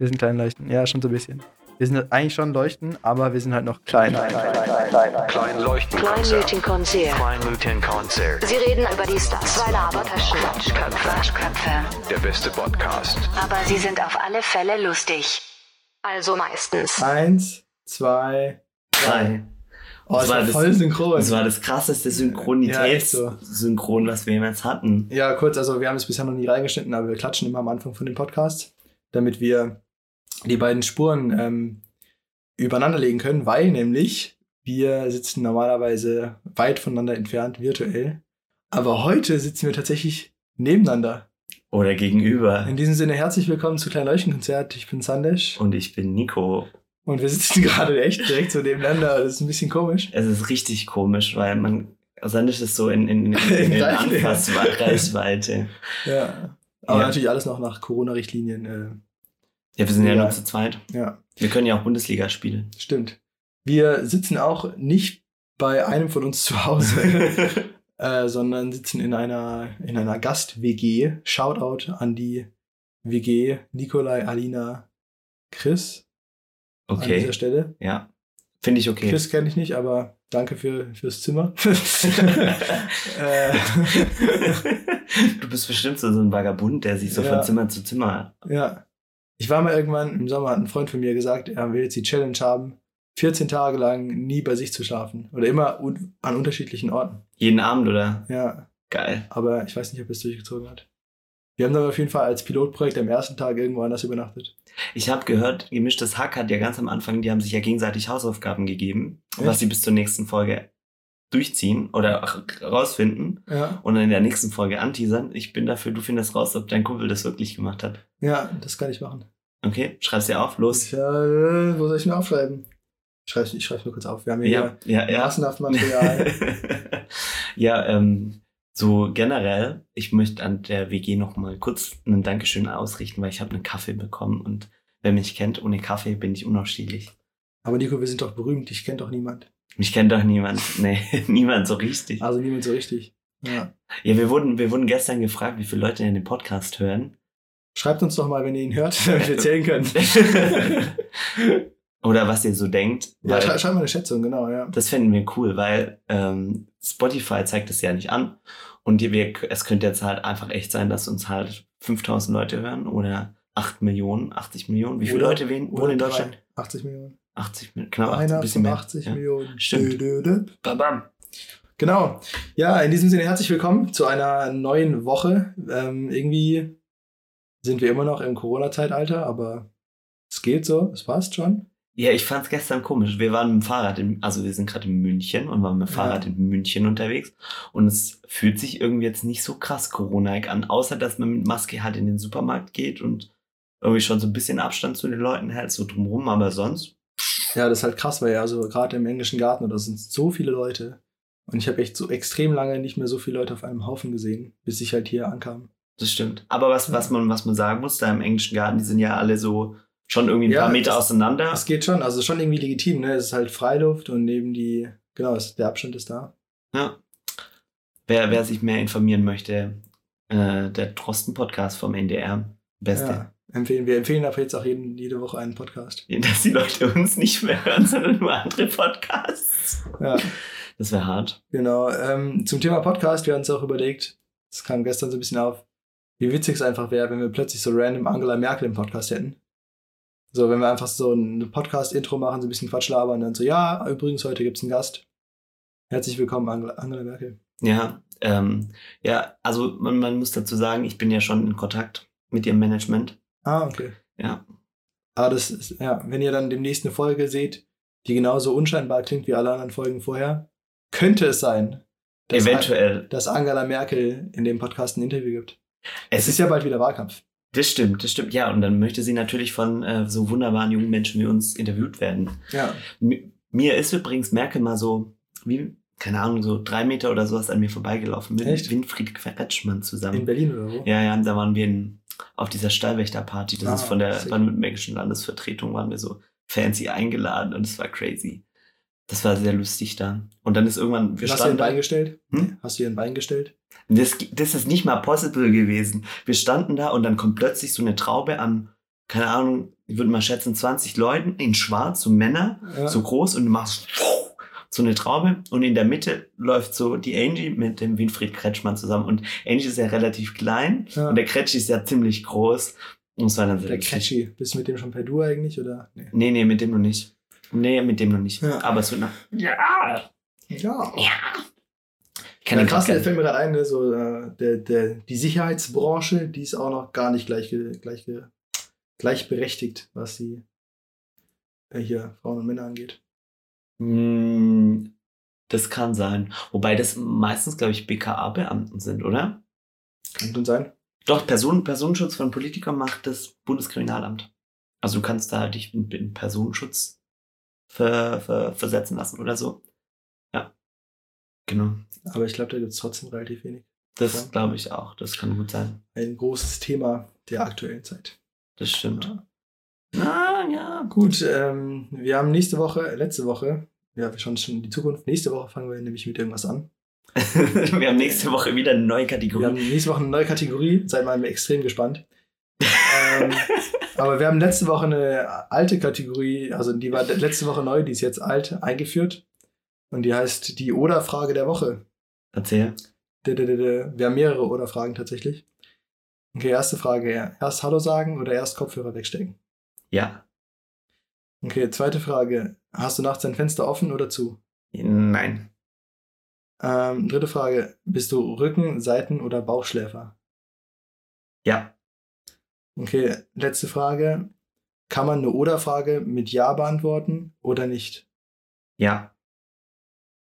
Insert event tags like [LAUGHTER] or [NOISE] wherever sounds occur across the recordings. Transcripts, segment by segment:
Wir sind klein leuchten. Ja, schon so ein bisschen. Wir sind eigentlich schon leuchten, aber wir sind halt noch klein. Klein leuchten Kleinleuchtenkonzert. Kleinleuchtenkonzert. Sie reden über die Stars. Zwei Labertaschen. Quatschköpfe. Quatschköpfe. Der beste Podcast. Aber sie sind auf alle Fälle lustig. Also meistens. Eins, zwei, Drei. Oh, das, Das war war das- voll synchron. Das war das krasseste Ja, echt so. Synchronitätssynchron, was wir jemals hatten. Ja, kurz, also wir haben es bisher noch nie reingeschnitten, aber wir klatschen immer am Anfang von dem Podcast, damit wir die beiden Spuren ähm, übereinander legen können, weil nämlich wir sitzen normalerweise weit voneinander entfernt, virtuell. Aber heute sitzen wir tatsächlich nebeneinander. Oder gegenüber. In diesem Sinne herzlich willkommen zu Klein Leuchtenkonzert. Ich bin Sandesh Und ich bin Nico. und wir sitzen [LAUGHS] gerade echt direkt so nebeneinander. Das ist ein bisschen komisch. Es ist richtig komisch, weil man. Sandisch ist so in, in, in, [LAUGHS] in, in Reichweite. Anfassreichweite. Ja. Aber Ja. natürlich alles noch nach Corona-Richtlinien. Ja, wir sind ja Ja. nur zu zweit. ja. Wir können ja auch Bundesliga spielen. Stimmt. Wir sitzen auch nicht bei einem von uns zu Hause, [LAUGHS] äh, sondern sitzen in einer, in einer Gast-WG. Shoutout an die WG Nikolai, Alina, Chris an Okay. dieser Stelle. Ja. Finde ich okay. Chris kenne ich nicht, aber danke für, fürs Zimmer. [LAUGHS] [LAUGHS] äh, du bist bestimmt so so ein Vagabund, der sich so Ja. von Zimmer zu Zimmer. ja. Ich war mal irgendwann im Sommer, hat ein Freund von mir gesagt, er will jetzt die Challenge haben, 14 Tage lang nie bei sich zu schlafen. Oder immer un an unterschiedlichen Orten. Jeden Abend, oder? Ja, Geil. aber ich weiß nicht, ob er es durchgezogen hat. Wir haben dann auf jeden Fall als Pilotprojekt am ersten Tag irgendwo anders übernachtet. Ich habe gehört, gemischtes Hack hat ja ganz am Anfang, die haben sich ja gegenseitig Hausaufgaben gegeben, Echt? was sie bis zur nächsten Folge durchziehen oder rausfinden Ja, und dann in der nächsten Folge anteasern. Ich bin dafür, du findest raus, ob dein Kumpel das wirklich gemacht hat. ja, das kann ich machen. Okay, schreib's dir auf, los. Ich, äh, wo soll ich mir aufschreiben? Ich schreibe ich schreib's nur kurz auf. Wir haben hier Ja, ja, ja. massenhaft Material. [LAUGHS] ja, ähm, so generell, ich möchte an der WG noch mal kurz einen Dankeschön ausrichten, weil ich habe einen Kaffee bekommen und wer mich kennt, ohne Kaffee bin ich unausstehlich. aber Nico, wir sind doch berühmt. Ich kenne doch niemand. Mich kennt doch niemand. Nee, [LAUGHS] niemand so richtig. Also niemand so richtig. Ja. Ja, wir wurden, wir wurden gestern gefragt, wie viele Leute in den Podcast hören. Schreibt uns doch mal, wenn ihr ihn hört, [LAUGHS] damit wir zählen können. [LAUGHS] Oder was ihr so denkt. ja, weil schrei schreib mal eine Schätzung, genau, ja. das fänden wir cool, weil ähm, Spotify zeigt es ja nicht an. Und wir, es könnte jetzt halt einfach echt sein, dass uns halt 5000 Leute hören oder 8 Millionen, 80 Millionen. Wie viele Oder- Leute wohnen in. Deutschland? 80 Millionen. 80 Millionen, knapp 80, Einer ein bisschen von mehr. 80 ja. Millionen. Stimmt. Dö, dö, dö. Bam, bam. Genau. Ja, in diesem Sinne herzlich willkommen zu einer neuen Woche. Ähm, irgendwie sind wir immer noch im Corona-Zeitalter, aber es geht so, es passt schon. Ja, ich fand's gestern komisch. Wir waren mit dem Fahrrad, in, also wir sind gerade in München und waren mit dem Ja. Fahrrad in München unterwegs und es fühlt sich irgendwie jetzt nicht so krass corona an, außer dass man mit Maske halt in den Supermarkt geht und irgendwie schon so ein bisschen Abstand zu den Leuten hält, so drumrum, aber sonst. Ja, das ist halt krass, weil ja, also gerade im englischen Garten oder sind so viele Leute. Und ich habe echt so extrem lange nicht mehr so viele Leute auf einem Haufen gesehen, bis ich halt hier ankam. Das stimmt. Aber was, was, man, was man sagen muss, da im englischen Garten, die sind ja alle so schon irgendwie ein Ja, paar Meter das- auseinander. Es geht schon, also schon irgendwie legitim, ne? Es ist halt Freiluft und neben die, genau, es, der Abstand ist da. Ja. Wer, wer sich mehr informieren möchte, äh, der Drosten-Podcast vom NDR. Beste. Ja, empfehlen, wir empfehlen ab jetzt auch jeden, jede Woche einen Podcast. [LAUGHS] Dass die Leute uns nicht mehr hören, sondern nur andere Podcasts. Ja. Das wäre hart. Genau. Ähm, zum Thema Podcast, wir haben uns auch überlegt, das kam gestern so ein bisschen auf, wie witzig es einfach wäre, wenn wir plötzlich so random Angela Merkel im Podcast hätten. So, wenn wir einfach so ein Podcast-Intro machen, so ein bisschen Quatsch labern und dann so, ja, übrigens, heute gibt es einen Gast. Herzlich willkommen, Angela, Angela Merkel. Ja, ähm, ja, also man, man muss dazu sagen, ich bin ja schon in Kontakt mit ihrem Management. Ah, okay. Ja. Aber das ist, ja, wenn ihr dann demnächst eine Folge seht, die genauso unscheinbar klingt wie alle anderen Folgen vorher, könnte es sein, dass, Eventuell. dass Angela Merkel in dem Podcast ein Interview gibt. Es Es ist ja bald wieder Wahlkampf. Das stimmt, das stimmt. Ja, und dann möchte sie natürlich von äh, so wunderbaren jungen Menschen wie uns interviewt werden. Ja. Mi- Mir ist übrigens Merkel mal so, wie, keine Ahnung, so drei Meter oder sowas an mir vorbeigelaufen mit Echt? Winfried Quetschmann zusammen. In Berlin oder wo? Ja, ja, da waren wir in, auf dieser Stallwächterparty. Das Ah, ist von der baden-württembergischen Landesvertretung, waren wir so fancy eingeladen und es war crazy. Das war sehr lustig da. Und dann ist irgendwann, wir Hast du ihr ein Bein gestellt? Hm? Hast du ihr ein Bein gestellt? das, das ist nicht mal possible gewesen. Wir standen da und dann kommt plötzlich so eine Traube an keine Ahnung, ich würde mal schätzen, 20 Leuten in schwarz, so Männer, Ja. so groß und du machst so eine Traube und in der Mitte läuft so die Angie mit dem Winfried Kretschmann zusammen und Angie ist ja relativ klein Ja. und der Kretsch ist ja ziemlich groß und es war dann sehr Der. Catchy. Bist du mit dem schon per Du eigentlich? Oder? Nee. Nee, nee, mit dem noch nicht. Nee, mit dem noch nicht. Ja. Aber es wird nach. Ja! Ja. Ja, ich krass, grad der fällt mir gerade ein, ne, so, äh, der, der, die Sicherheitsbranche, die ist auch noch gar nicht gleich, gleich, gleichberechtigt, was die äh, hier Frauen und Männer angeht. Mm, Das kann sein. Wobei das meistens, glaube ich, BKA-Beamten sind, oder? Kann schon sein. Doch, Person, Personenschutz von Politikern macht das Bundeskriminalamt. Also du kannst da dich in, in Personenschutz ver, ver, versetzen lassen oder so. Ja. Genau. Aber ich glaube, da gibt es trotzdem relativ wenig. Das glaube ich auch. Das kann gut sein. Ein großes Thema der aktuellen Zeit. Das stimmt. Ja. Ah, ja. Gut, ähm, wir haben nächste Woche, letzte Woche, ja, wir schauen schon in die Zukunft. Nächste Woche fangen wir nämlich mit irgendwas an. [LAUGHS] Wir haben nächste Woche wieder eine neue Wir Kategorie. haben nächste Woche eine neue Kategorie. Seid mal extrem gespannt. [LAUGHS] ähm, aber wir haben letzte Woche eine alte Kategorie, also die war letzte Woche neu, die ist jetzt alt, eingeführt. Und die heißt die Oder-Frage der Woche. Erzähl. Wir haben mehrere Oder-Fragen tatsächlich. Okay, erste Frage. Erst Hallo sagen oder erst Kopfhörer wegstecken? Ja. Okay, zweite Frage. Hast du nachts dein Fenster offen oder zu? Nein. Ähm, dritte Frage. Bist du Rücken-, Seiten- oder Bauchschläfer? Ja. Okay, letzte Frage. Kann man eine Oder-Frage mit Ja beantworten oder nicht? Ja.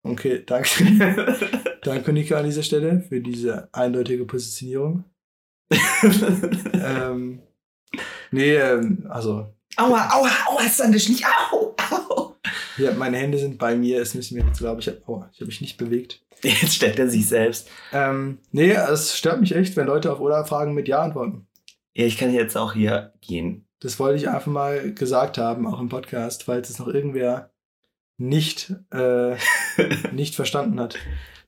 Okay, danke. [LAUGHS] danke, Nika, an dieser Stelle für diese eindeutige Positionierung. [LAUGHS] ähm, nee, ähm, also, aua, aua, aua, Sandisch, nicht au, au. Ja, meine Hände sind bei mir. Es müssen mir jetzt, glaube ich, aua, ich habe mich nicht bewegt. Jetzt stellt er sich selbst. Ähm, nee, es stört mich echt, wenn Leute auf Oder-Fragen mit Ja antworten. Ja, ich kann jetzt auch hier gehen. Das wollte ich einfach mal gesagt haben, auch im Podcast, falls es noch irgendwer nicht, äh, [LAUGHS] nicht verstanden hat.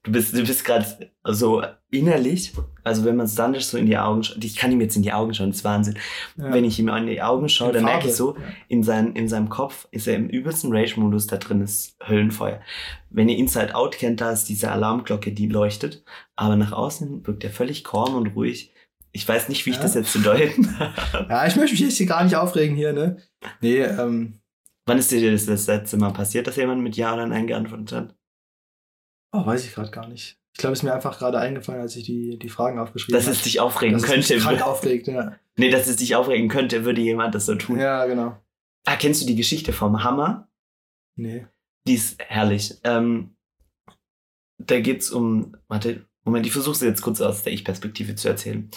Du bist, du bist gerade so innerlich, also wenn man Sandisch so in die Augen schaut, ich kann ihm jetzt in die Augen schauen, das ist Wahnsinn. Ja. Wenn ich ihm in die Augen schaue, In dann merke ich so, Ja. in, sein, in seinem Kopf ist er im übelsten Rage-Modus, da drin ist Höllenfeuer. Wenn ihr Inside Out kennt, da ist diese Alarmglocke, die leuchtet, aber nach außen wirkt er völlig calm und ruhig. Ich weiß nicht, wie ich Ja. das jetzt zu deuten [LAUGHS] habe. Ja, ich möchte mich jetzt hier gar nicht aufregen hier, ne? Nee, ähm, Wann ist dir das letzte Mal passiert, dass jemand mit Ja oder Nein geantwortet hat? Oh, weiß ich gerade gar nicht. Ich glaube, es ist mir einfach gerade eingefallen, als ich die, die Fragen aufgeschrieben Dass habe. es dich aufregen Dass es könnte. mich krank [LAUGHS] aufregt, ja. Nee, dass es dich aufregen könnte, würde jemand das so tun. Ja, genau. Ah, kennst du die Geschichte vom Hammer? Nee. Die ist herrlich. Ähm, da geht's um, warte, Moment, ich versuche es jetzt kurz aus der Ich-Perspektive zu erzählen.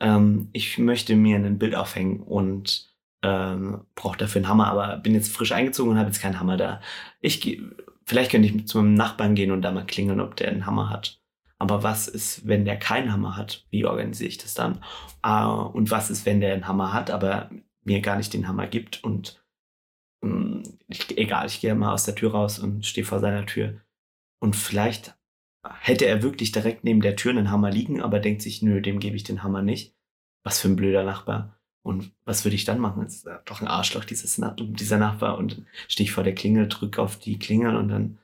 Ähm, ich möchte mir ein Bild aufhängen und ähm, brauche dafür einen Hammer, aber bin jetzt frisch eingezogen und habe jetzt keinen Hammer da. Ich geh, vielleicht könnte ich zu meinem Nachbarn gehen und da mal klingeln, ob der einen Hammer hat. Aber was ist, wenn der keinen Hammer hat? Wie organisiere ich das dann? Ah, und was ist, wenn der einen Hammer hat, aber mir gar nicht den Hammer gibt und mh, ich, egal, ich gehe mal aus der Tür raus und stehe vor seiner Tür. Und vielleicht hätte er wirklich direkt neben der Tür einen Hammer liegen, aber denkt sich, nö, dem gebe ich den Hammer nicht. Was für ein blöder Nachbar. Und was würde ich dann machen? Das ist doch ein Arschloch, dieses, dieser Nachbar. Und dann stehe ich vor der Klingel, drücke auf die Klingel und dann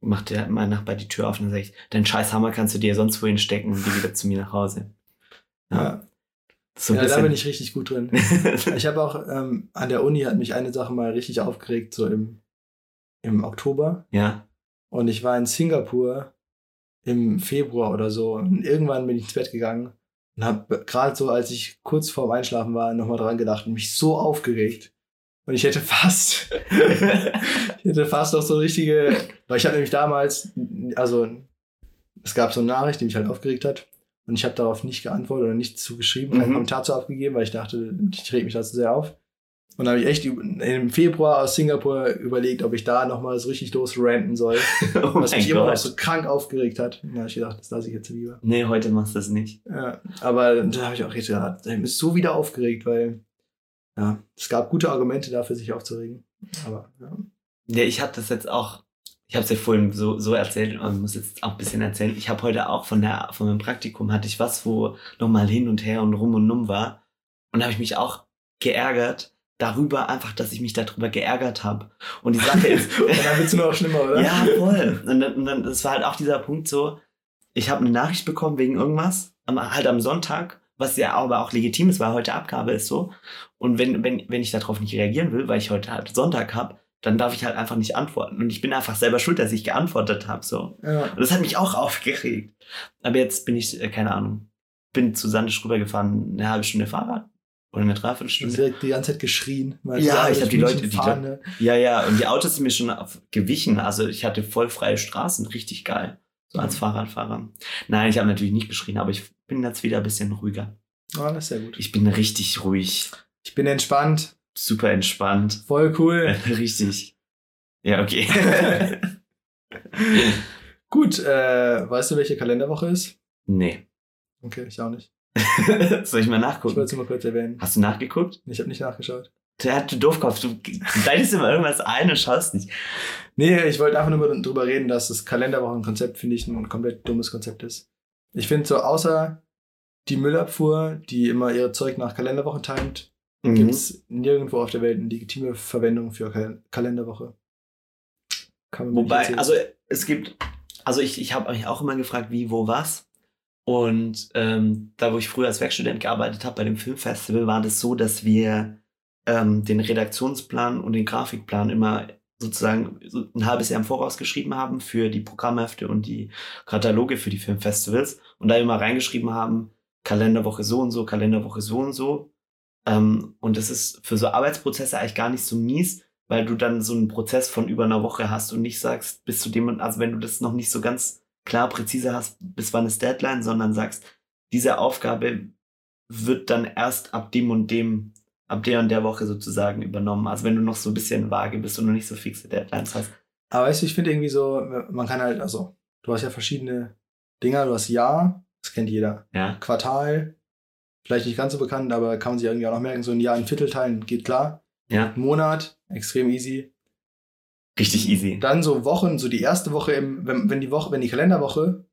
macht der, mein Nachbar die Tür auf und dann sage ich, deinen scheiß Hammer kannst du dir sonst wohin stecken und geh wieder zu mir nach Hause. Ja, So ein ja da bin ich richtig gut drin. [LAUGHS] Ich habe auch ähm, an der Uni hat mich eine Sache mal richtig aufgeregt, so im, im Oktober. ja. Und ich war in Singapur im Februar oder so. Und irgendwann bin ich ins Bett gegangen und habe gerade so, als ich kurz vorm Einschlafen war, nochmal dran gedacht und mich so aufgeregt. Und ich hätte fast, [LAUGHS] ich hätte fast noch so richtige, weil ich habe nämlich damals, also es gab so eine Nachricht, die mich halt aufgeregt hat. Und ich habe darauf nicht geantwortet oder nichts zugeschrieben, keinen Mhm. Kommentar zu abgegeben, weil ich dachte, ich reg mich da zu sehr auf. Und dann habe ich echt im Februar aus Singapur überlegt, ob ich da nochmal so richtig losranten soll, [LAUGHS] oh was mich mein immer noch Gott. so krank aufgeregt hat. Da habe ich gedacht, das lasse ich jetzt lieber. Nee, heute machst du das nicht. Ja, aber da habe ich auch jetzt gedacht, ich bin so wieder aufgeregt, weil ja, es gab gute Argumente dafür, sich aufzuregen. Aber ja. Ja, ich hatte das jetzt auch, ich habe es ja vorhin so, so erzählt und muss jetzt auch ein bisschen erzählen. Ich habe heute auch von, der, von meinem Praktikum hatte ich was, wo nochmal hin und her und rum und um war. Und da habe ich mich auch geärgert darüber einfach, dass ich mich darüber geärgert habe. Und die Sache ist, [LAUGHS] Und dann wird es nur noch schlimmer, oder? [LAUGHS] ja, voll. Und dann, und dann, das war halt auch dieser Punkt so, ich habe eine Nachricht bekommen wegen irgendwas, halt am Sonntag, was ja aber auch legitim ist, weil heute Abgabe ist so. Und wenn, wenn, wenn ich darauf nicht reagieren will, weil ich heute halt Sonntag habe, dann darf ich halt einfach nicht antworten. Und ich bin einfach selber schuld, dass ich geantwortet habe. So. Ja. Und das hat mich auch aufgeregt. Aber jetzt bin ich, äh, keine Ahnung, bin zu Sandisch rübergefahren, eine halbe Stunde Fahrrad oder eine Dreiviertelstunde. direkt die ganze Zeit geschrien. Ja, ich hab die Leute- die ne? Ja, ja, und die Autos sind mir schon gewichen. Also ich hatte voll freie Straßen, richtig geil. So als Mhm. Fahrradfahrer. Nein, ich habe natürlich nicht geschrien, aber ich bin jetzt wieder ein bisschen ruhiger. Ah, das ist sehr gut. Ich bin richtig ruhig, Ich bin entspannt. super entspannt. Voll cool. [LAUGHS] richtig. Ja, okay. [LAUGHS] Gut, äh, weißt du, welche Kalenderwoche ist? nee. Okay, ich auch nicht. [LAUGHS] Soll ich mal Ich nachgucken? wollte es mal kurz erwähnen. Hast du nachgeguckt? Ich habe nicht nachgeschaut. Der du Doofkopf, du leitest immer irgendwas ein und schaust nicht. Nee, ich wollte einfach nur drüber reden, dass das Kalenderwochenkonzept, finde ich, ein komplett dummes Konzept ist. Ich finde so, außer die Müllabfuhr, die immer ihre Zeug nach Kalenderwochen timet, Mhm. gibt es nirgendwo auf der Welt eine legitime Verwendung für Kal Kalenderwoche. Wobei, also es gibt, also ich, ich habe mich auch immer gefragt, wie, wo, was. Und ähm, da, wo ich früher als Werkstudent gearbeitet habe bei dem Filmfestival, war das so, dass wir ähm, den Redaktionsplan und den Grafikplan immer sozusagen so ein halbes Jahr im Voraus geschrieben haben für die Programmhefte und die Kataloge für die Filmfestivals und da immer reingeschrieben haben, Kalenderwoche so und so, Kalenderwoche so und so. Ähm, und das ist für so Arbeitsprozesse eigentlich gar nicht so mies, weil du dann so einen Prozess von über einer Woche hast und nicht sagst, bis zu dem, also wenn du das noch nicht so ganz klar präzise hast, bis wann ist Deadline, sondern sagst, diese Aufgabe wird dann erst ab dem und dem, ab der und der Woche sozusagen übernommen. Also wenn du noch so ein bisschen vage bist und noch nicht so fixe Deadlines hast. Aber weißt du, ich finde irgendwie so, man kann halt, also, du hast ja verschiedene Dinger, du hast Jahr, das kennt jeder. Ja. Quartal, vielleicht nicht ganz so bekannt, aber kann man sich irgendwie auch noch merken, so ein Jahr in Viertel teilen, geht klar. Ja. Monat, extrem easy. Richtig easy. Dann so Wochen, so die erste Woche im, wenn, wenn die Woche, wenn die Kalenderwoche,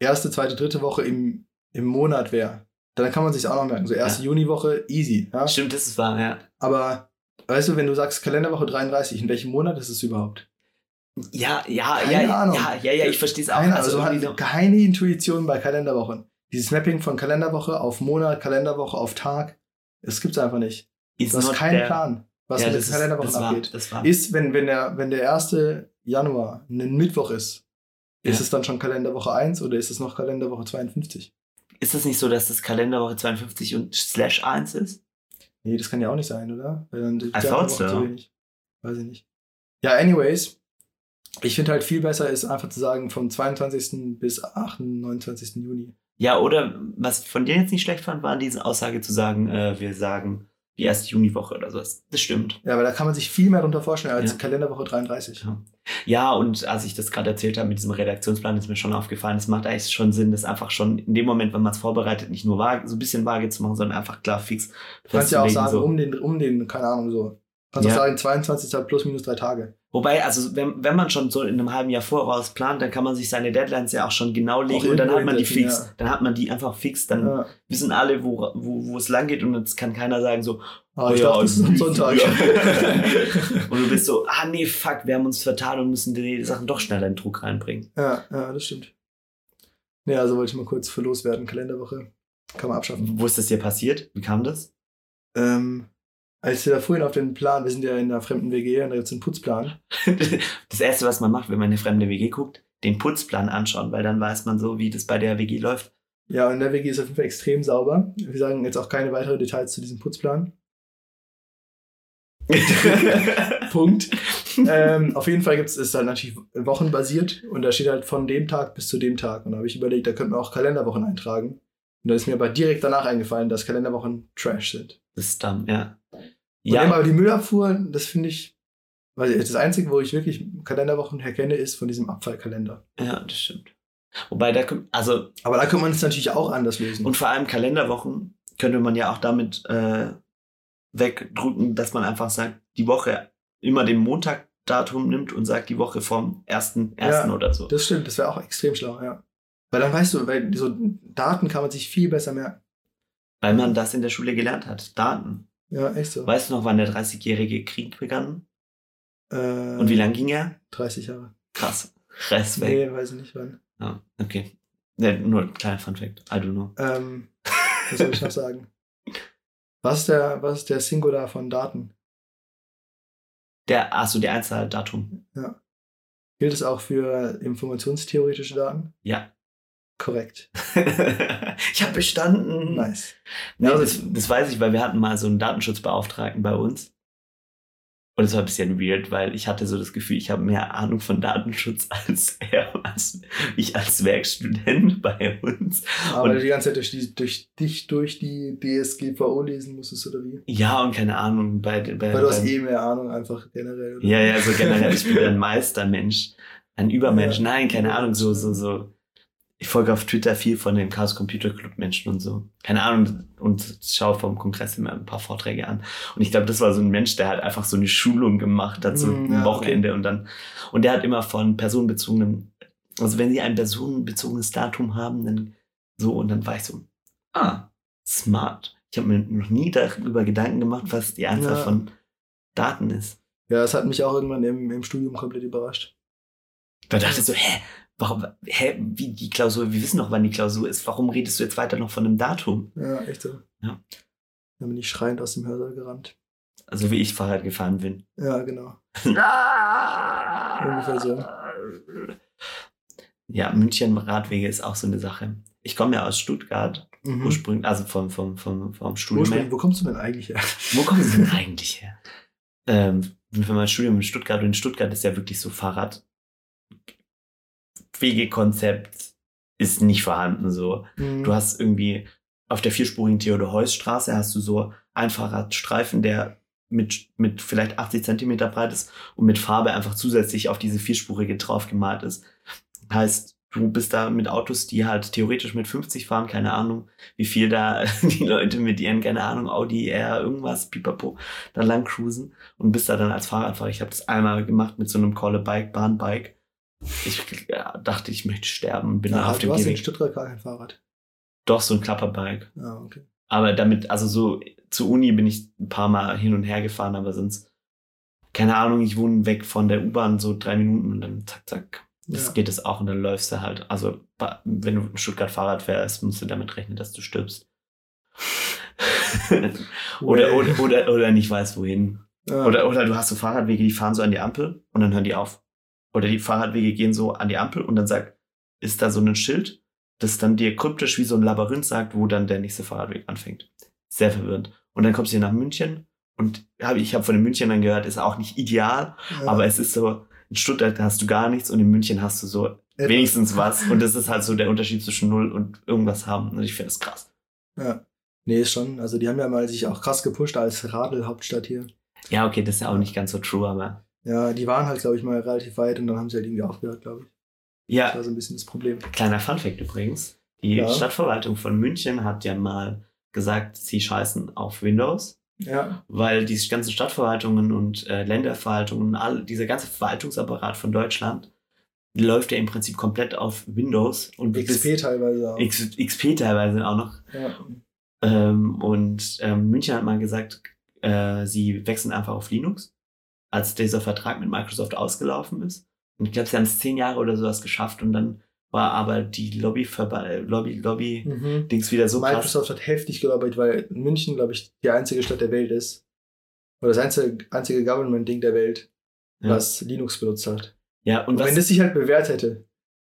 erste, zweite, dritte Woche im, im Monat wäre, dann kann man sich auch noch merken. So erste Juniwoche, easy. Ja? Stimmt, das ist wahr, ja. Aber weißt du, wenn du sagst Kalenderwoche 33, in welchem Monat ist es überhaupt? Ja, ja, Keine ja, Ahnung. ja, ja, ja, ich verstehe es auch. Keine, also also, keine Intuition bei Kalenderwochen. Dieses Mapping von Kalenderwoche auf Monat, Kalenderwoche auf Tag, das gibt's einfach nicht. ist Du hast keinen der- Plan, was ja, mit das den ist- Kalenderwochen abgeht. War. Ist, wenn, wenn, der, wenn der 1. Januar ein Mittwoch ist, ist Ja. es dann schon Kalenderwoche 1 oder ist es noch Kalenderwoche 52? Ist das nicht so, dass das Kalenderwoche 52 und Slash 1 ist? Nee, das kann ja auch nicht sein, oder? Weil dann I thought so. zu wenig. Weiß ich nicht. Ja, anyways. Ich finde halt viel besser ist einfach zu sagen vom 22. bis 8. 29. Juni. Ja, oder was ich von dir jetzt nicht schlecht fand, war diese Aussage zu sagen, äh, wir sagen die erste Juniwoche oder so. Das stimmt. Ja, aber da kann man sich viel mehr darunter vorstellen als Ja. Kalenderwoche 33. Ja. Ja, und als ich das gerade erzählt habe mit diesem Redaktionsplan, ist mir schon aufgefallen, es macht eigentlich schon Sinn, das einfach schon in dem Moment, wenn man es vorbereitet, nicht nur vage, so ein bisschen vage zu machen, sondern einfach klar fix. Du kannst ja auch sagen, so. um den, um den, keine Ahnung, so. Kannst Ja. auch sagen, 22. plus minus drei Tage. Wobei, also wenn, wenn man schon so in einem halben Jahr voraus plant, dann kann man sich seine Deadlines ja auch schon genau legen und dann hat man die fix. ja. Dann hat man die einfach fix, dann Ja. wissen alle, wo, wo, wo es lang geht und jetzt kann keiner sagen so, Aber ich dachte, das ist am [LAUGHS] Sonntag. Ja. [LAUGHS] und du bist so, ah nee, fuck, wir haben uns vertan und müssen die Sachen doch schneller in Druck reinbringen. ja, ja, das stimmt. Nee, also wollte ich mal kurz für loswerden. Kalenderwoche kann man abschaffen. Wo ist das dir passiert? Wie kam das? Ähm, als wir da vorhin auf den Plan, wir sind ja in einer fremden WG und da gibt es einen Putzplan. [LAUGHS] Das erste, was man macht, wenn man in eine fremde WG guckt, den Putzplan anschauen, weil dann weiß man so, wie das bei der WG läuft. Ja, und der WG ist auf jeden Fall extrem sauber. Wir sagen jetzt auch keine weiteren Details zu diesem Putzplan. [LAUGHS] Punkt. ähm, auf jeden Fall gibt's, ist halt natürlich wochenbasiert und da steht halt von dem Tag bis zu dem Tag. Und da habe ich überlegt, da könnten wir auch Kalenderwochen eintragen. Und da ist mir aber direkt danach eingefallen, dass Kalenderwochen Trash sind. Ist dumm, ja. Und Ja, immer die Müllabfuhr, das finde ich, weil das Einzige, wo ich wirklich Kalenderwochen erkenne, ist von diesem Abfallkalender. ja, das stimmt. Wobei da kommt, also, Aber da könnte man es natürlich auch anders lösen. und vor allem Kalenderwochen könnte man ja auch damit äh, wegdrücken, dass man einfach sagt, die Woche immer den Montagdatum nimmt und sagt, die Woche vom 1.1. Ja, oder so. Das stimmt, das wäre auch extrem schlau, ja. Weil dann weißt du, weil so Daten kann man sich viel besser merken. Weil man das in der Schule gelernt hat. Daten. Ja, echt so. Weißt du noch, wann der 30-jährige Krieg begann? äh, Und wie lang ging er? 30 Jahre. Krass. Respekt. Nee, weiß ich nicht wann. Ja, okay. Ne, nur ein kleiner Funfact. I don't know. Ähm, was soll ich noch sagen? Was ist der, was ist der Singular von Daten? Der, achso, der Einzeldatum. Gilt es auch für informationstheoretische Daten? Ja. Korrekt. [LAUGHS] ich habe bestanden. Nice. Nee, Ja, das, das weiß ich, weil wir hatten mal so einen Datenschutzbeauftragten bei uns. Und es war ein bisschen weird, weil ich hatte so das Gefühl, ich habe mehr Ahnung von Datenschutz [LAUGHS] als er, als ich als Werkstudent [LAUGHS] bei uns. Aber Und- du die ganze Zeit durch, die, durch dich durch die DSGVO lesen musstest oder wie? Ja, und keine Ahnung, bei, bei, Weil du hast eh mehr Ahnung einfach generell. Oder? Ja, ja, so generell, ich bin ein Meistermensch, ein Übermensch. Ja. Nein, keine Ahnung, so, so, so. Ich folge auf Twitter viel von den Chaos Computer Club Menschen und so. Keine Ahnung, und schaue vom Kongress immer ein paar Vorträge an. Und ich glaube, das war so ein Mensch, der halt einfach so eine Schulung gemacht hat, so Mm, ein ja, Wochenende und dann, und der hat immer von personenbezogenem, also wenn sie ein personenbezogenes Datum haben, dann so, und dann war ich so, ah, smart. Ich habe mir noch nie darüber Gedanken gemacht, was die Anzahl Ja. von Daten ist. Ja, das hat mich auch irgendwann im, im Studium komplett überrascht. Da dachte ich so, hä, warum, hä, wie die Klausur, wir wissen doch, wann die Klausur ist, warum redest du jetzt weiter noch von einem Datum? Ja, echt so. Ja. Dann bin ich schreiend aus dem Hörsaal gerannt. Also wie ich Fahrrad gefahren bin. Ja, genau. [LAUGHS] Ungefähr so. Ja, München Radwege ist auch so eine Sache. Ich komme ja aus Stuttgart, Mhm. ursprünglich, also vom, vom, vom, vom Studium her. wo kommst du denn eigentlich her? [LAUGHS] Wo kommen Sie denn eigentlich her? Ähm, für mein Studium in Stuttgart und in Stuttgart ist ja wirklich so Fahrradwegekonzept ist nicht vorhanden so. Mhm. Du hast irgendwie auf der vierspurigen Theodor-Heuss-Straße hast du so einen Fahrradstreifen, der mit, mit vielleicht 80 Zentimeter breit ist und mit Farbe einfach zusätzlich auf diese vierspurige drauf gemalt ist. Heißt, du bist da mit Autos, die halt theoretisch mit 50 fahren, keine Ahnung, wie viel da [LAUGHS] die Leute mit ihren, keine Ahnung, Audi R, irgendwas, pipapo, da lang cruisen und bist da dann als Fahrradfahrer. Ich habe das einmal gemacht mit so einem Call-a-Bike, Bahnbike. Ich ja, dachte, ich möchte sterben bin ja, auf dem du hast in Gehweg. Stuttgart gar kein Fahrrad. Doch, so ein Klapperbike. Ah, okay. Aber damit, also so zur Uni bin ich ein paar Mal hin und her gefahren, aber sonst, keine Ahnung, ich wohne weg von der U-Bahn so drei Minuten und dann zack, zack. Das Ja. geht es auch und dann läufst du halt. Also, wenn du in Stuttgart Fahrrad fährst, musst du damit rechnen, dass du stirbst. [LAUGHS] oder, oder, oder, oder nicht weißt, wohin. Ja. Oder, oder du hast so Fahrradwege, die fahren so an die Ampel und dann hören die auf. Oder die Fahrradwege gehen so an die Ampel und dann sagt, ist da so ein Schild, das dann dir kryptisch wie so ein Labyrinth sagt, wo dann der nächste Fahrradweg anfängt. Sehr verwirrend. Und dann kommst du hier nach München und hab, ich habe von den Münchnern gehört, ist auch nicht ideal, Ja. aber es ist so, in Stuttgart hast du gar nichts und in München hast du so Etwas. wenigstens was. Und das ist halt so der Unterschied zwischen null und irgendwas haben. Und ich finde das krass. Ja. Nee, ist schon. Also die haben ja mal sich auch krass gepusht als Radl-Hauptstadt hier. Ja, okay, das ist ja auch nicht ganz so true, aber Ja, die waren halt, glaube ich, mal relativ weit und dann haben sie halt irgendwie aufgehört, glaube ich. Das ja, war so ein bisschen das Problem. Kleiner Funfact übrigens. Die Ja. Stadtverwaltung von München hat ja mal gesagt, sie scheißen auf Windows, Ja, weil die ganzen Stadtverwaltungen und äh, Länderverwaltungen, all, dieser ganze Verwaltungsapparat von Deutschland läuft ja im Prinzip komplett auf Windows und XP teilweise auch. X, XP teilweise auch noch. ja. Ähm, und ähm, München hat mal gesagt, äh, sie wechseln einfach auf Linux, als dieser Vertrag mit Microsoft ausgelaufen ist. Und ich glaube, sie haben es zehn Jahre oder sowas geschafft und dann war aber die Lobby, Lobby, Lobby, Mhm. Dings wieder so krass. Microsoft hat heftig gearbeitet, weil München, glaube ich, die einzige Stadt der Welt ist. Oder das einzige, einzige Government-Ding der Welt, Ja. was Linux benutzt hat. Ja, und Und wenn das sich halt bewährt hätte,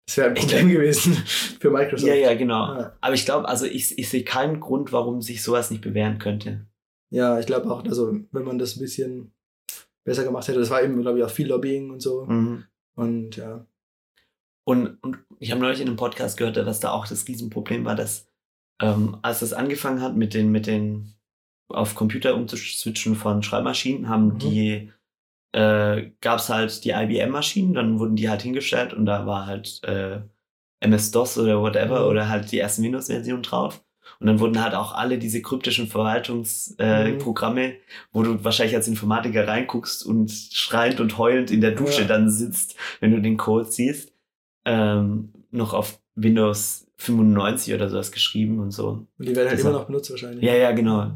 das wäre ein Problem gewesen [LAUGHS] für Microsoft. ja, ja, genau. Ja. Aber ich glaube, also ich, ich sehe keinen Grund, warum sich sowas nicht bewähren könnte. Ja, ich glaube auch, also wenn man das ein bisschen besser gemacht hätte, das war eben, glaube ich, auch viel Lobbying und so. Mhm. Und ja. Und, und ich habe neulich in einem Podcast gehört, dass da auch das Riesenproblem war, dass ähm, als das angefangen hat mit den, mit den auf Computer umzuswitchen von Schreibmaschinen, haben Mhm. die äh, gab es halt die IBM-Maschinen, dann wurden die halt hingestellt und da war halt äh, MS-DOS oder whatever Mhm. oder halt die ersten Windows-Versionen drauf. Und dann wurden halt auch alle diese kryptischen Verwaltungsprogramme, äh, Mhm. Wo du wahrscheinlich als Informatiker reinguckst und schreiend und heulend in der Dusche Ja. dann sitzt, wenn du den Code siehst, ähm, noch auf Windows 95 oder sowas geschrieben und so. Und die werden halt Das immer noch benutzt wahrscheinlich. Ja, ja, genau.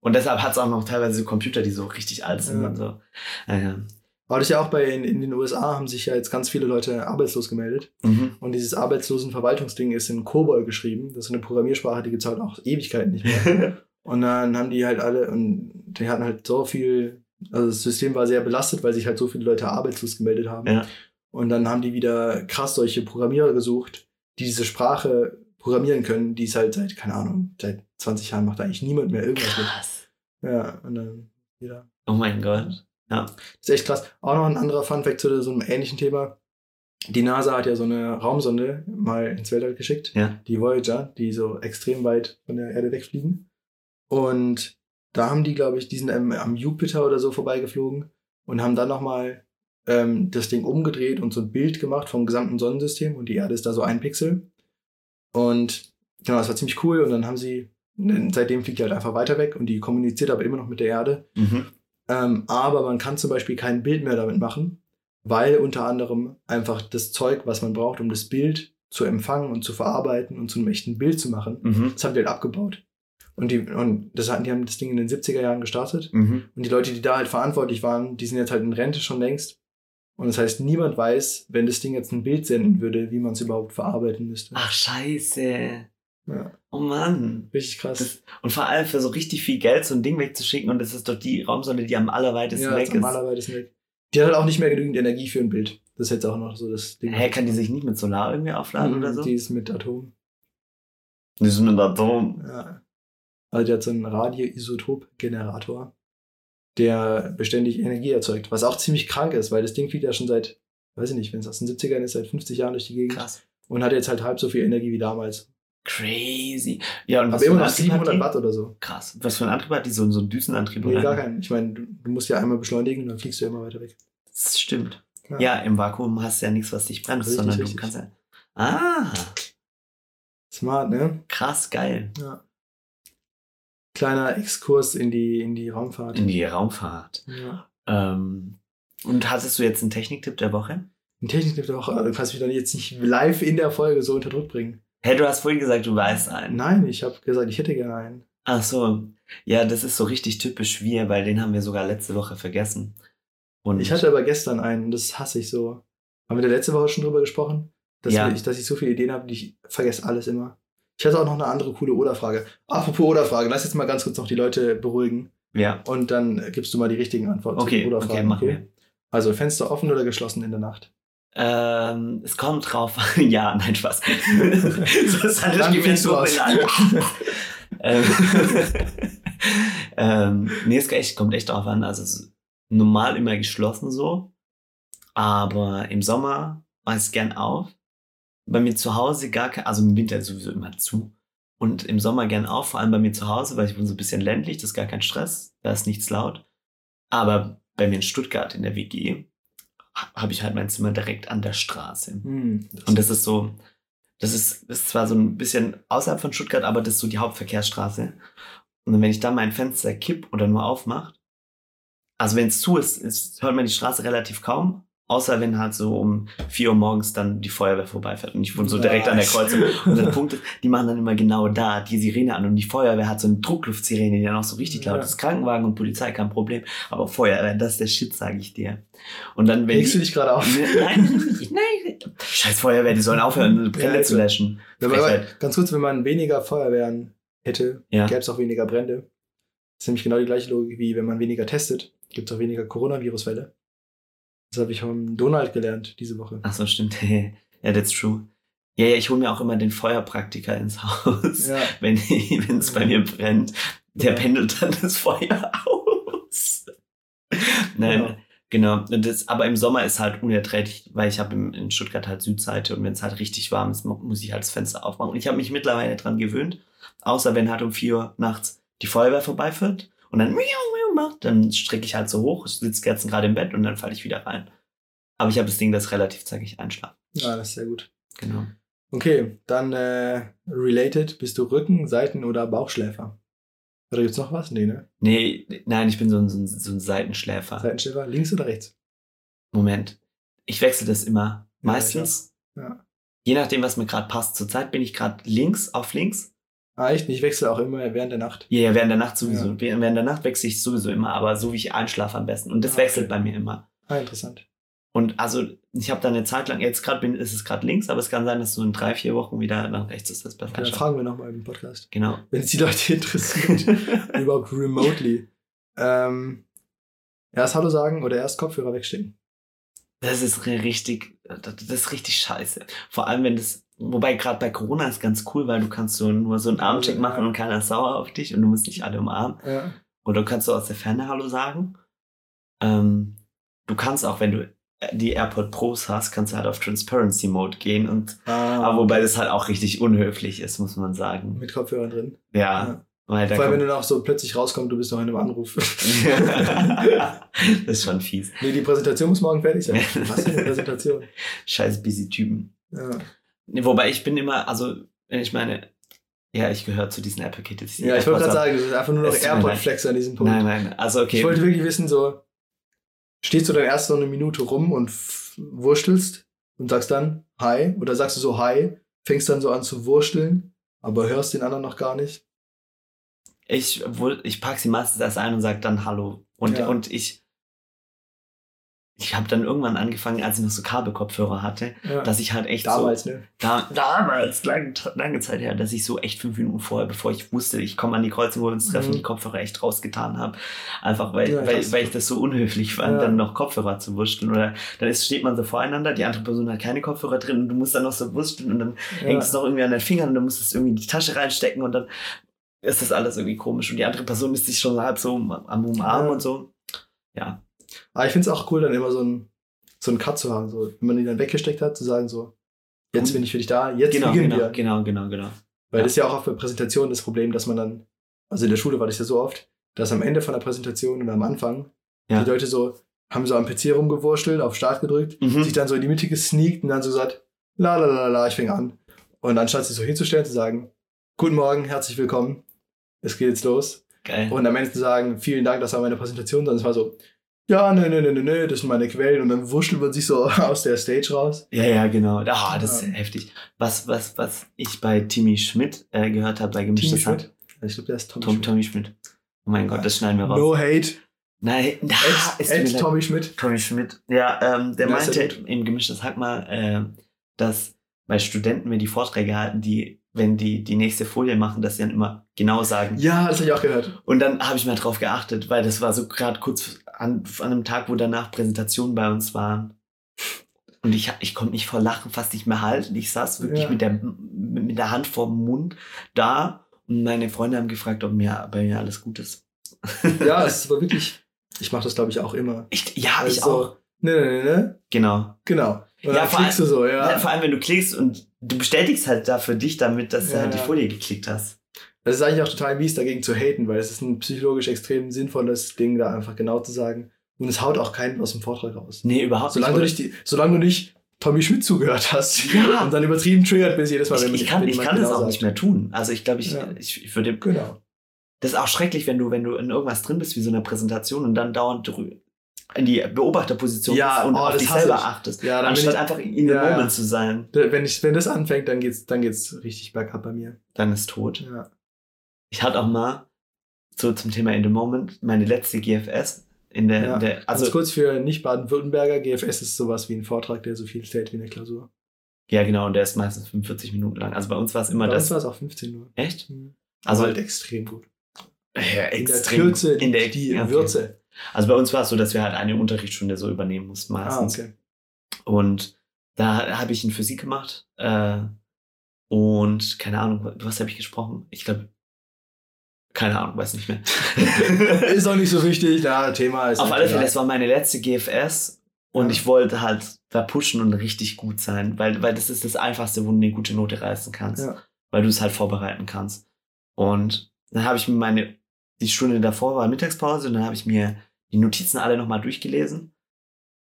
Und deshalb hat es auch noch teilweise so Computer, die so richtig alt sind Ja. und so. Naja. Aber das ist ja auch bei in, in den USA haben sich ja jetzt ganz viele Leute arbeitslos gemeldet. Mhm. Und dieses Arbeitslosenverwaltungsding ist in COBOL geschrieben. Das ist eine Programmiersprache, die gibt es halt auch Ewigkeiten nicht mehr. [LAUGHS] und dann haben die halt alle, und die hatten halt so viel, also das System war sehr belastet, weil sich halt so viele Leute arbeitslos gemeldet haben. Ja. Und dann haben die wieder krass solche Programmierer gesucht, die diese Sprache programmieren können, die es halt seit, keine Ahnung, seit 20 Jahren macht eigentlich niemand mehr irgendwas mit. Krass. Ja, und dann wieder. Oh mein Gott. Ja. Das ist echt krass. Auch noch ein anderer Funfact zu so einem ähnlichen Thema. Die NASA hat ja so eine Raumsonde mal ins Weltall geschickt, Ja. die Voyager, die so extrem weit von der Erde wegfliegen. Und da haben die, glaube ich, die sind am, Jupiter oder so vorbeigeflogen und haben dann nochmal ähm, das Ding umgedreht und so ein Bild gemacht vom gesamten Sonnensystem und die Erde ist da so ein Pixel. Und genau, das war ziemlich cool und dann haben sie, seitdem fliegt die halt einfach weiter weg und die kommuniziert aber immer noch mit der Erde. Mhm. Ähm, aber man kann zum Beispiel kein Bild mehr damit machen, weil unter anderem einfach das Zeug, was man braucht, um das Bild zu empfangen und zu verarbeiten und zu einem echten Bild zu machen, Mhm. das haben die halt abgebaut. Und die, und das hatten, die haben das Ding in den 70er Jahren gestartet. Mhm. Und die Leute, die da halt verantwortlich waren, die sind jetzt halt in Rente schon längst. Und das heißt, niemand weiß, wenn das Ding jetzt ein Bild senden würde, wie man es überhaupt verarbeiten müsste. Ach, scheiße. Ja, Oh Mann. richtig krass. Das, und vor allem für so richtig viel Geld so ein Ding wegzuschicken und das ist doch die Raumsonde, die am allerweitesten ja, weg ist ist. normalerweise weg. Die hat halt auch nicht mehr genügend Energie für ein Bild. Das ist jetzt auch noch so das Ding. Hä, kann die sich nicht mit Solar irgendwie aufladen Mhm, oder so? Die ist mit Atom. Die ist mit Atom. Ja. Also der hat so einen Radioisotop-Generator, der beständig Energie erzeugt, was auch ziemlich krank ist, weil das Ding fliegt ja schon seit, weiß ich nicht, wenn es aus den 70ern ist, seit 50 Jahren durch die Gegend Krass. und hat jetzt halt halb so viel Energie wie damals. Crazy. Ja, und Aber was für immer noch Antrieb hat 700 die? Watt oder so. Krass. Was für einen Antrieb hat die? So, so einen Düsenantrieb? Nee, oder? gar keinen. Ich meine, du, du musst ja einmal beschleunigen und dann fliegst du ja immer weiter weg. Das stimmt. Ja. Ja, im Vakuum hast du ja nichts, was dich bremst, Richtig, sondern richtig. du kannst ja. Ah, Smart, ne? krass, geil. Ja. Kleiner Exkurs in die, in die Raumfahrt. In die Raumfahrt. ja. Ähm, und hattest du jetzt einen Techniktipp der Woche? Ein Techniktipp der Woche, du kannst mich dann jetzt nicht live in der Folge so unter Druck bringen. Hey, du hast vorhin gesagt, du weißt einen. Nein, ich habe gesagt, ich hätte gerne einen. Ach so. Ja, das ist so richtig typisch wir, weil den haben wir sogar letzte Woche vergessen. Und Ich hatte aber gestern einen, das hasse ich so. Haben wir da letzte Woche schon drüber gesprochen? Dass, Ja. ich, dass ich so viele Ideen habe, die ich vergesse alles immer. Ich hatte auch noch eine andere coole Oder-Frage. Apropos Oder-Frage, lass jetzt mal ganz kurz noch die Leute beruhigen ja. und dann gibst du mal die richtigen Antworten zu Okay, den Oder-Fragen. okay, machen wir. Also Fenster offen oder geschlossen in der Nacht? Ähm, es kommt drauf. [LAUGHS] ja, nein, Spaß. [LAUGHS] das hat Dann fängst du so aus. [LAUGHS] ähm, ähm, nee, es echt, kommt echt drauf an. Also normal immer geschlossen so. Aber im Sommer mache ich es gern auf. Bei mir zu Hause gar kein, also im Winter sowieso immer zu. Und im Sommer gern auf, vor allem bei mir zu Hause, weil ich bin so ein bisschen ländlich, das ist gar kein Stress, da ist nichts laut. Aber bei mir in Stuttgart in der WG habe ich halt mein Zimmer direkt an der Straße. Hm, Und das ist so, das ist, das ist zwar so ein bisschen außerhalb von Stuttgart, aber das ist so die Hauptverkehrsstraße. Und wenn ich da mein Fenster kipp oder nur aufmacht, also wenn es zu ist, ist, hört man die Straße relativ kaum, außer wenn halt so um 4 Uhr morgens dann die Feuerwehr vorbeifährt. Und ich wohne so direkt an der. Kreuzung. Und der Punkt ist, die machen dann immer genau da die Sirene an. Und die Feuerwehr hat so eine Druckluftsirene, die dann auch so richtig Ja. laut ist. Krankenwagen und Polizei kein Problem. Aber Feuerwehr, das ist der Shit, sage ich dir. Und dann, wenn Regst die, du dich gerade auf? Nein, [LAUGHS] nein. Scheiß Feuerwehr, die sollen aufhören, Brände Ja, zu klar. löschen. Ganz kurz, wenn man weniger Feuerwehren hätte, Ja. gäbe es auch weniger Brände. Das ist nämlich genau die gleiche Logik wie wenn man weniger testet, gibt es auch weniger Coronavirus-Fälle. Das habe ich vom Donald gelernt diese Woche. Ach so, stimmt. [LAUGHS] ja, that's true. Ja, ja, ich hole mir auch immer den Feuerpraktiker ins [LAUGHS] Haus, Ja. wenn es bei mir brennt. Der pendelt dann das Feuer [LAUGHS] aus. Nein, Genau. genau. Und das, aber im Sommer ist halt unerträglich, weil ich habe in Stuttgart halt Südseite und wenn es halt richtig warm ist, mu- muss ich halt das Fenster aufmachen. Und ich habe mich mittlerweile dran gewöhnt, außer wenn halt um 4 Uhr nachts die Feuerwehr vorbeifährt und dann miau, miau macht, dann strecke ich halt so hoch, sitze Kerzen gerade im Bett und dann falle ich wieder rein. Aber ich habe das Ding, das relativ zackig einschlafen. ja, das ist sehr gut. Genau. Okay, dann äh, related, bist du Rücken-, Seiten- oder Bauchschläfer? Oder gibt's noch was? Nee, ne? Nee, nein, ich bin so ein, so ein, so ein Seitenschläfer. Seitenschläfer, links oder rechts? Moment. Ich wechsle das immer. Meistens, Ja. je nachdem, was mir gerade passt. Zurzeit bin ich gerade links auf links. Ah, echt? Ich wechsle auch immer während der Nacht. Ja, ja, während der Nacht sowieso. Ja. Während der Nacht wechsle ich sowieso immer, aber so wie ich einschlafe am besten. Und das Ah, okay. wechselt bei mir immer. Ah, interessant. Und also, ich habe da eine Zeit lang, jetzt gerade bin, ist es gerade links, aber es kann sein, dass so in drei, vier Wochen wieder nach rechts ist. Das besser Dann einschlafen. fragen wir nochmal im Podcast. Genau. Wenn es die Leute interessiert. [LAUGHS] überhaupt remotely. Ähm, erst Hallo sagen oder erst Kopfhörer wegstecken. Das ist ri- richtig, das ist richtig scheiße. Vor allem, wenn das, wobei gerade bei Corona ist ganz cool, weil du kannst so nur so einen Armcheck machen und keiner ist sauer auf dich und du musst nicht alle umarmen. Ja. Oder du kannst so aus der Ferne Hallo sagen. Ähm, du kannst auch, wenn du die AirPod Pros hast, kannst du halt auf Transparency Mode gehen und, Ah, aber wobei das halt auch richtig unhöflich ist, muss man sagen. mit Kopfhörern drin. Ja, Ja. weil Vor allem, wenn du noch so plötzlich rauskommst, du bist noch in einem Anruf. [LAUGHS] das ist schon fies. nee, die Präsentation muss morgen fertig sein. [LAUGHS] Was für eine Präsentation? Scheiß busy Typen. Ja. Wobei ich bin immer, also, ich meine, ja, ich gehöre zu diesen Apple Kids. die ja, ich wollte gerade sagen, du bist einfach nur noch AirPod-Flex an diesem Punkt. Nein, nein, also okay. Ich wollte wirklich wissen, so, stehst du dann erst so eine Minute rum und wurstelst und sagst dann Hi oder sagst du so Hi, fängst dann so an zu wursteln, aber hörst den anderen noch gar nicht. Ich, ich pack sie meistens erst ein und sag dann Hallo. Und, Ja. und ich, ich habe dann irgendwann angefangen, als ich noch so Kabelkopfhörer hatte, Ja. dass ich halt echt Damals, so, ne? da, damals, lange, lange Zeit her, dass ich so echt fünf Minuten vorher, bevor ich wusste, ich komme an die Kreuzung, wo wir uns treffen, Mhm. die Kopfhörer echt rausgetan habe. Einfach weil, Ja, weil, weil ich das so unhöflich fand, Ja. dann noch Kopfhörer zu wursteln. Oder dann ist, steht man so voreinander, die andere Person hat keine Kopfhörer drin und du musst dann noch so wursteln und dann hängt es noch irgendwie an den Fingern und dann musst du es irgendwie in die Tasche reinstecken und dann ist das alles irgendwie komisch. Und die andere Person ist sich schon halb so am Umarmen Ja. und so. Ja. Aber ich finde es auch cool, dann immer so ein, so einen Cut zu haben, so, wenn man ihn dann weggesteckt hat, zu sagen so, jetzt bin ich für dich da, jetzt Genau, beginnen genau, wir. genau, genau, genau. Weil Ja. das ist ja auch auf der Präsentation das Problem, dass man dann, also in der Schule war das ja so oft, dass am Ende von der Präsentation oder am Anfang Ja. die Leute so, haben so am PC rumgewurschtelt, auf Start gedrückt, Mhm. sich dann so in die Mitte gesneakt und dann so gesagt, la la la la, ich fange an. Und anstatt sich so hinzustellen, zu sagen, guten Morgen, herzlich willkommen, es geht jetzt los. Geil. Und am Ende zu sagen, vielen Dank, das war meine Präsentation, sondern es war so, ja, nö, nö, nö, nö, das sind meine Quellen und dann wurschtelt man sich so [LAUGHS] aus der Stage raus. Ja, ja, genau. Ah, das Ja. ist heftig. Was, was, was ich bei Timmy Schmidt äh, gehört habe, bei Gemischtes Hack. Schmidt? Ich glaube, der ist Tommy Tom, Schmidt. Tommy Schmidt. Oh mein Gott, das schneiden wir raus. No hate. Nein, [LAUGHS] tut mir Ed. Tommy Schmidt. Tommy Schmidt. Ja, ähm, der ist ja meinte im Gemischtes Hack mal, äh, dass bei Studenten, wenn die Vorträge halten, die, wenn die die nächste Folie machen, dass sie dann immer genau sagen. Ja, das habe ich auch gehört. Und dann habe ich mal drauf geachtet, weil das war so gerade kurz an, an einem Tag, wo danach Präsentationen bei uns waren. Und ich, ich konnte mich vor Lachen fast nicht mehr halten. Ich saß wirklich Ja. mit, der, mit der Hand vor dem Mund da und meine Freunde haben gefragt, ob mir bei mir alles gut ist. [LAUGHS] Ja, es war wirklich, ich mache das glaube ich auch immer. Ich, ja, ich Also, auch. Ne, ne, ne, ne. Genau. Genau. Und Ja, vor klickst du so, Ja. ja. vor allem, wenn du klickst und du bestätigst halt da für dich damit, dass du Ja, halt die. Folie geklickt hast. Das ist eigentlich auch total mies, dagegen zu haten, weil es ist ein psychologisch extrem sinnvolles Ding, da einfach genau zu sagen. Und es haut auch keinen aus dem Vortrag raus. Nee, überhaupt Solange du nicht. nicht, die, solange du nicht Tommy Schmidt zugehört hast Ja. und dann übertrieben triggert bist jedes Mal, Ich, wenn ich kann, wenn ich kann das genau auch sagt. nicht mehr tun. Also ich glaube, ich, Ja. ich, ich würde Genau. Das ist auch schrecklich, wenn du, wenn du in irgendwas drin bist, wie so einer Präsentation und dann dauernd drü- in die Beobachterposition Ja, bist und oh, auf dich selber ich. achtest, Ja, dann anstatt ich, einfach in the Ja, ja. moment zu sein. wenn, ich, wenn das anfängt, dann geht's, dann geht's richtig bergab bei mir. Dann ist tot. Ja. Ich hatte auch mal, so zum Thema in the moment, meine letzte GFS in der, Ja. in der Also also, kurz für Nicht-Baden-Württemberger, GFS ist sowas wie ein Vortrag, der so viel zählt wie eine Klausur. ja genau, und der ist meistens 45 Minuten lang. Also bei uns war es immer Bei uns das. war es auch 15 nur. Echt? Mhm. Also halt extrem gut. ja, In der extrem. Kürze, in der die okay. Würze. Also bei uns war es so, dass wir halt eine Unterrichtsstunde so übernehmen mussten Ah, meistens. okay. Und da habe ich in Physik gemacht. Äh, und keine Ahnung, was habe ich gesprochen? Ich glaube, keine Ahnung, weiß nicht mehr. [LAUGHS] Ist auch nicht so [LAUGHS] wichtig, ja, Thema ist. Auf halt alle Fälle, das war meine letzte GFS und Ja. ich wollte halt da pushen und richtig gut sein, weil, weil das ist das Einfachste, wo du eine gute Note reißen kannst, Ja. weil du es halt vorbereiten kannst. Und dann habe ich mir meine, die Stunde davor war Mittagspause und dann habe ich mir die Notizen alle nochmal durchgelesen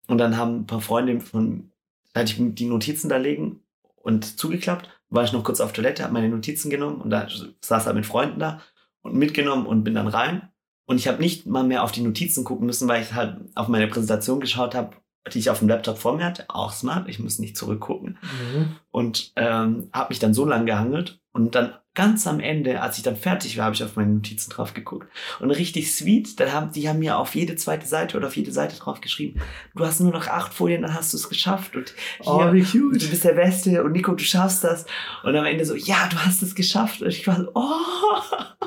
und dann haben ein paar Freunde von, da hatte ich die Notizen da legen und zugeklappt, war ich noch kurz auf Toilette, habe meine Notizen genommen und da saß halt mit Freunden da und mitgenommen und bin dann rein. Und ich habe nicht mal mehr auf die Notizen gucken müssen, weil ich halt auf meine Präsentation geschaut habe, die ich auf dem Laptop vor mir hatte. Auch smart, ich muss nicht zurückgucken. Mhm. Und ähm, habe mich dann so lang gehangelt. Und dann ganz am Ende, als ich dann fertig war, habe ich auf meine Notizen drauf geguckt. Und richtig sweet, dann haben, die haben mir auf jede zweite Seite oder auf jede Seite drauf geschrieben, du hast nur noch acht Folien, dann hast du es geschafft. Und hier, Oh, wie cute. du bist der Beste und Nico, du schaffst das. Und am Ende so, ja, du hast es geschafft. Und ich war so, oh. [LAUGHS]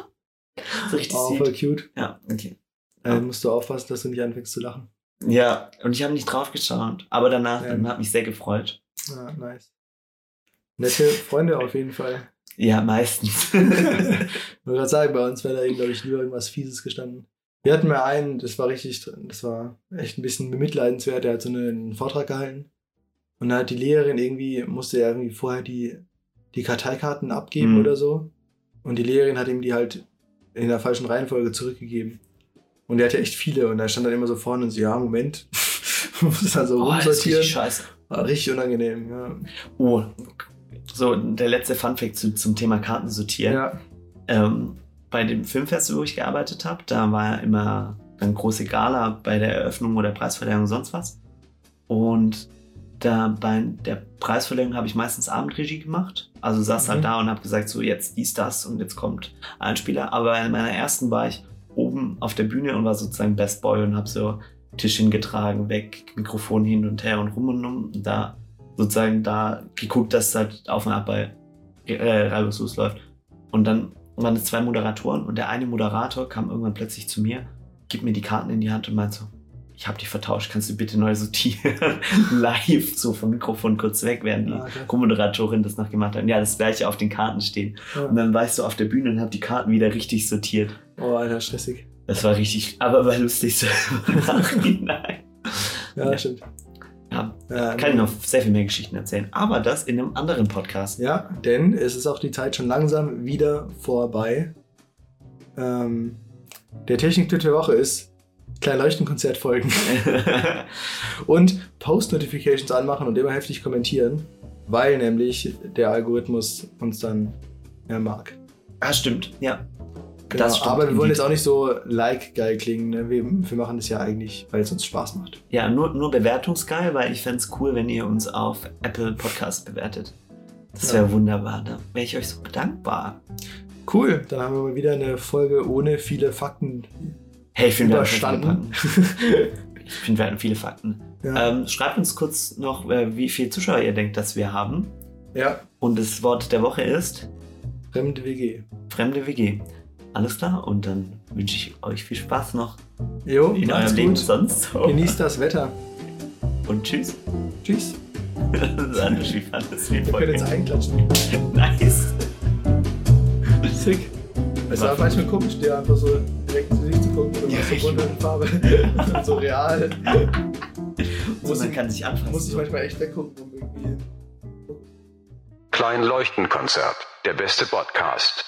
So richtig Oh, sweet. voll cute. Ja, okay. Äh, musst du aufpassen, dass du nicht anfängst zu lachen. Ja, und ich habe nicht drauf geschaut. Aber danach, Ja. dann hat mich sehr gefreut. Ja, nice. Nette Freunde auf jeden Fall. Ja, meistens. Ich [LAUGHS] wollte gerade sagen, bei uns wäre da, glaube ich, lieber irgendwas Fieses gestanden. Wir hatten mal einen, das war richtig, das war echt ein bisschen bemitleidenswert, der hat so einen Vortrag gehalten. Und dann hat die Lehrerin irgendwie, musste er irgendwie vorher die, die Karteikarten abgeben Mhm. oder so. Und die Lehrerin hat ihm die halt in der falschen Reihenfolge zurückgegeben. Und der hatte echt viele und da stand dann immer so vorne und so, ja, Moment. [LAUGHS] musste dann so oh, das ist rumsortieren. richtig scheiße. War richtig unangenehm, ja. Oh, so der letzte Funfact zu, zum Thema Karten sortieren. Ja, Ähm, bei dem Filmfestival, wo ich gearbeitet habe, da war immer eine große Gala bei der Eröffnung oder Preisverleihung und sonst was. Und da bei der Preisverleihung habe ich meistens Abendregie gemacht. Also saß Mhm. halt da und habe gesagt, so jetzt dies, das und jetzt kommt ein Spieler. Aber in meiner ersten war ich oben auf der Bühne und war sozusagen Best Boy und habe so Tisch hingetragen, weg, Mikrofon hin und her und rum und um. Und da sozusagen da geguckt, dass es halt auf und ab bei äh, reibungslos läuft. Und dann waren es zwei Moderatoren und der eine Moderator kam irgendwann plötzlich zu mir, gibt mir die Karten in die Hand und meint so, ich habe die vertauscht, kannst du bitte neu sortieren? [LAUGHS] Live, so vom Mikrofon kurz weg, während die Ah, okay. Co-Moderatorin das noch gemacht hat. Ja, das gleiche auf den Karten stehen. Und ja. dann war ich so auf der Bühne und habe die Karten wieder richtig sortiert. Oh, Alter, stressig. Das war richtig, aber war lustig so im [LAUGHS] Nachhinein. Ja, Ja. stimmt. Ja, Ja, kann ich noch sehr viel mehr Geschichten erzählen. Aber das in einem anderen Podcast. Ja, denn es ist auch die Zeit schon langsam wieder vorbei. Ähm, der Technik-Tipp der Woche ist klein Leuchtenkonzert folgen [LAUGHS] und Post-Notifications anmachen und immer heftig kommentieren, weil nämlich der Algorithmus uns dann mehr mag. ah, stimmt, ja. Genau, Das stimmt. aber wir wollen jetzt auch nicht so like-geil klingen. Ne? Wir, wir machen das ja eigentlich, weil es uns Spaß macht. Ja, nur, nur bewertungsgeil, weil ich fände es cool, wenn ihr uns auf Apple Podcast bewertet. Das Ja. wäre wunderbar. Da wäre ich euch so dankbar. Cool, dann haben wir mal wieder eine Folge ohne viele Fakten Hey, ich finde, überstanden. [LAUGHS] Ich finde, wir hatten viele Fakten. ja. Ähm, schreibt uns kurz noch, äh, wie viele Zuschauer ihr denkt, dass wir haben. ja, Und das Wort der Woche ist fremde WG. fremde WG. Alles klar? Und dann wünsche ich euch viel Spaß noch Jo, in eurem Leben gut. sonst so. Genießt das Wetter. Und tschüss. Tschüss. [LAUGHS] Sandra, wie fandest du die Wir können jetzt Folge? einklatschen. [LAUGHS] Nice. Sick. Es war manchmal komisch, dir einfach so direkt ins Gesicht zu gucken und Ja, so ich- bunte Farbe. [LAUGHS] so real. So, Muss man ich- kann sich anfassen. Muss ich manchmal echt weggucken, um irgendwie. Klein Leuchtenkonzert. Der beste Podcast.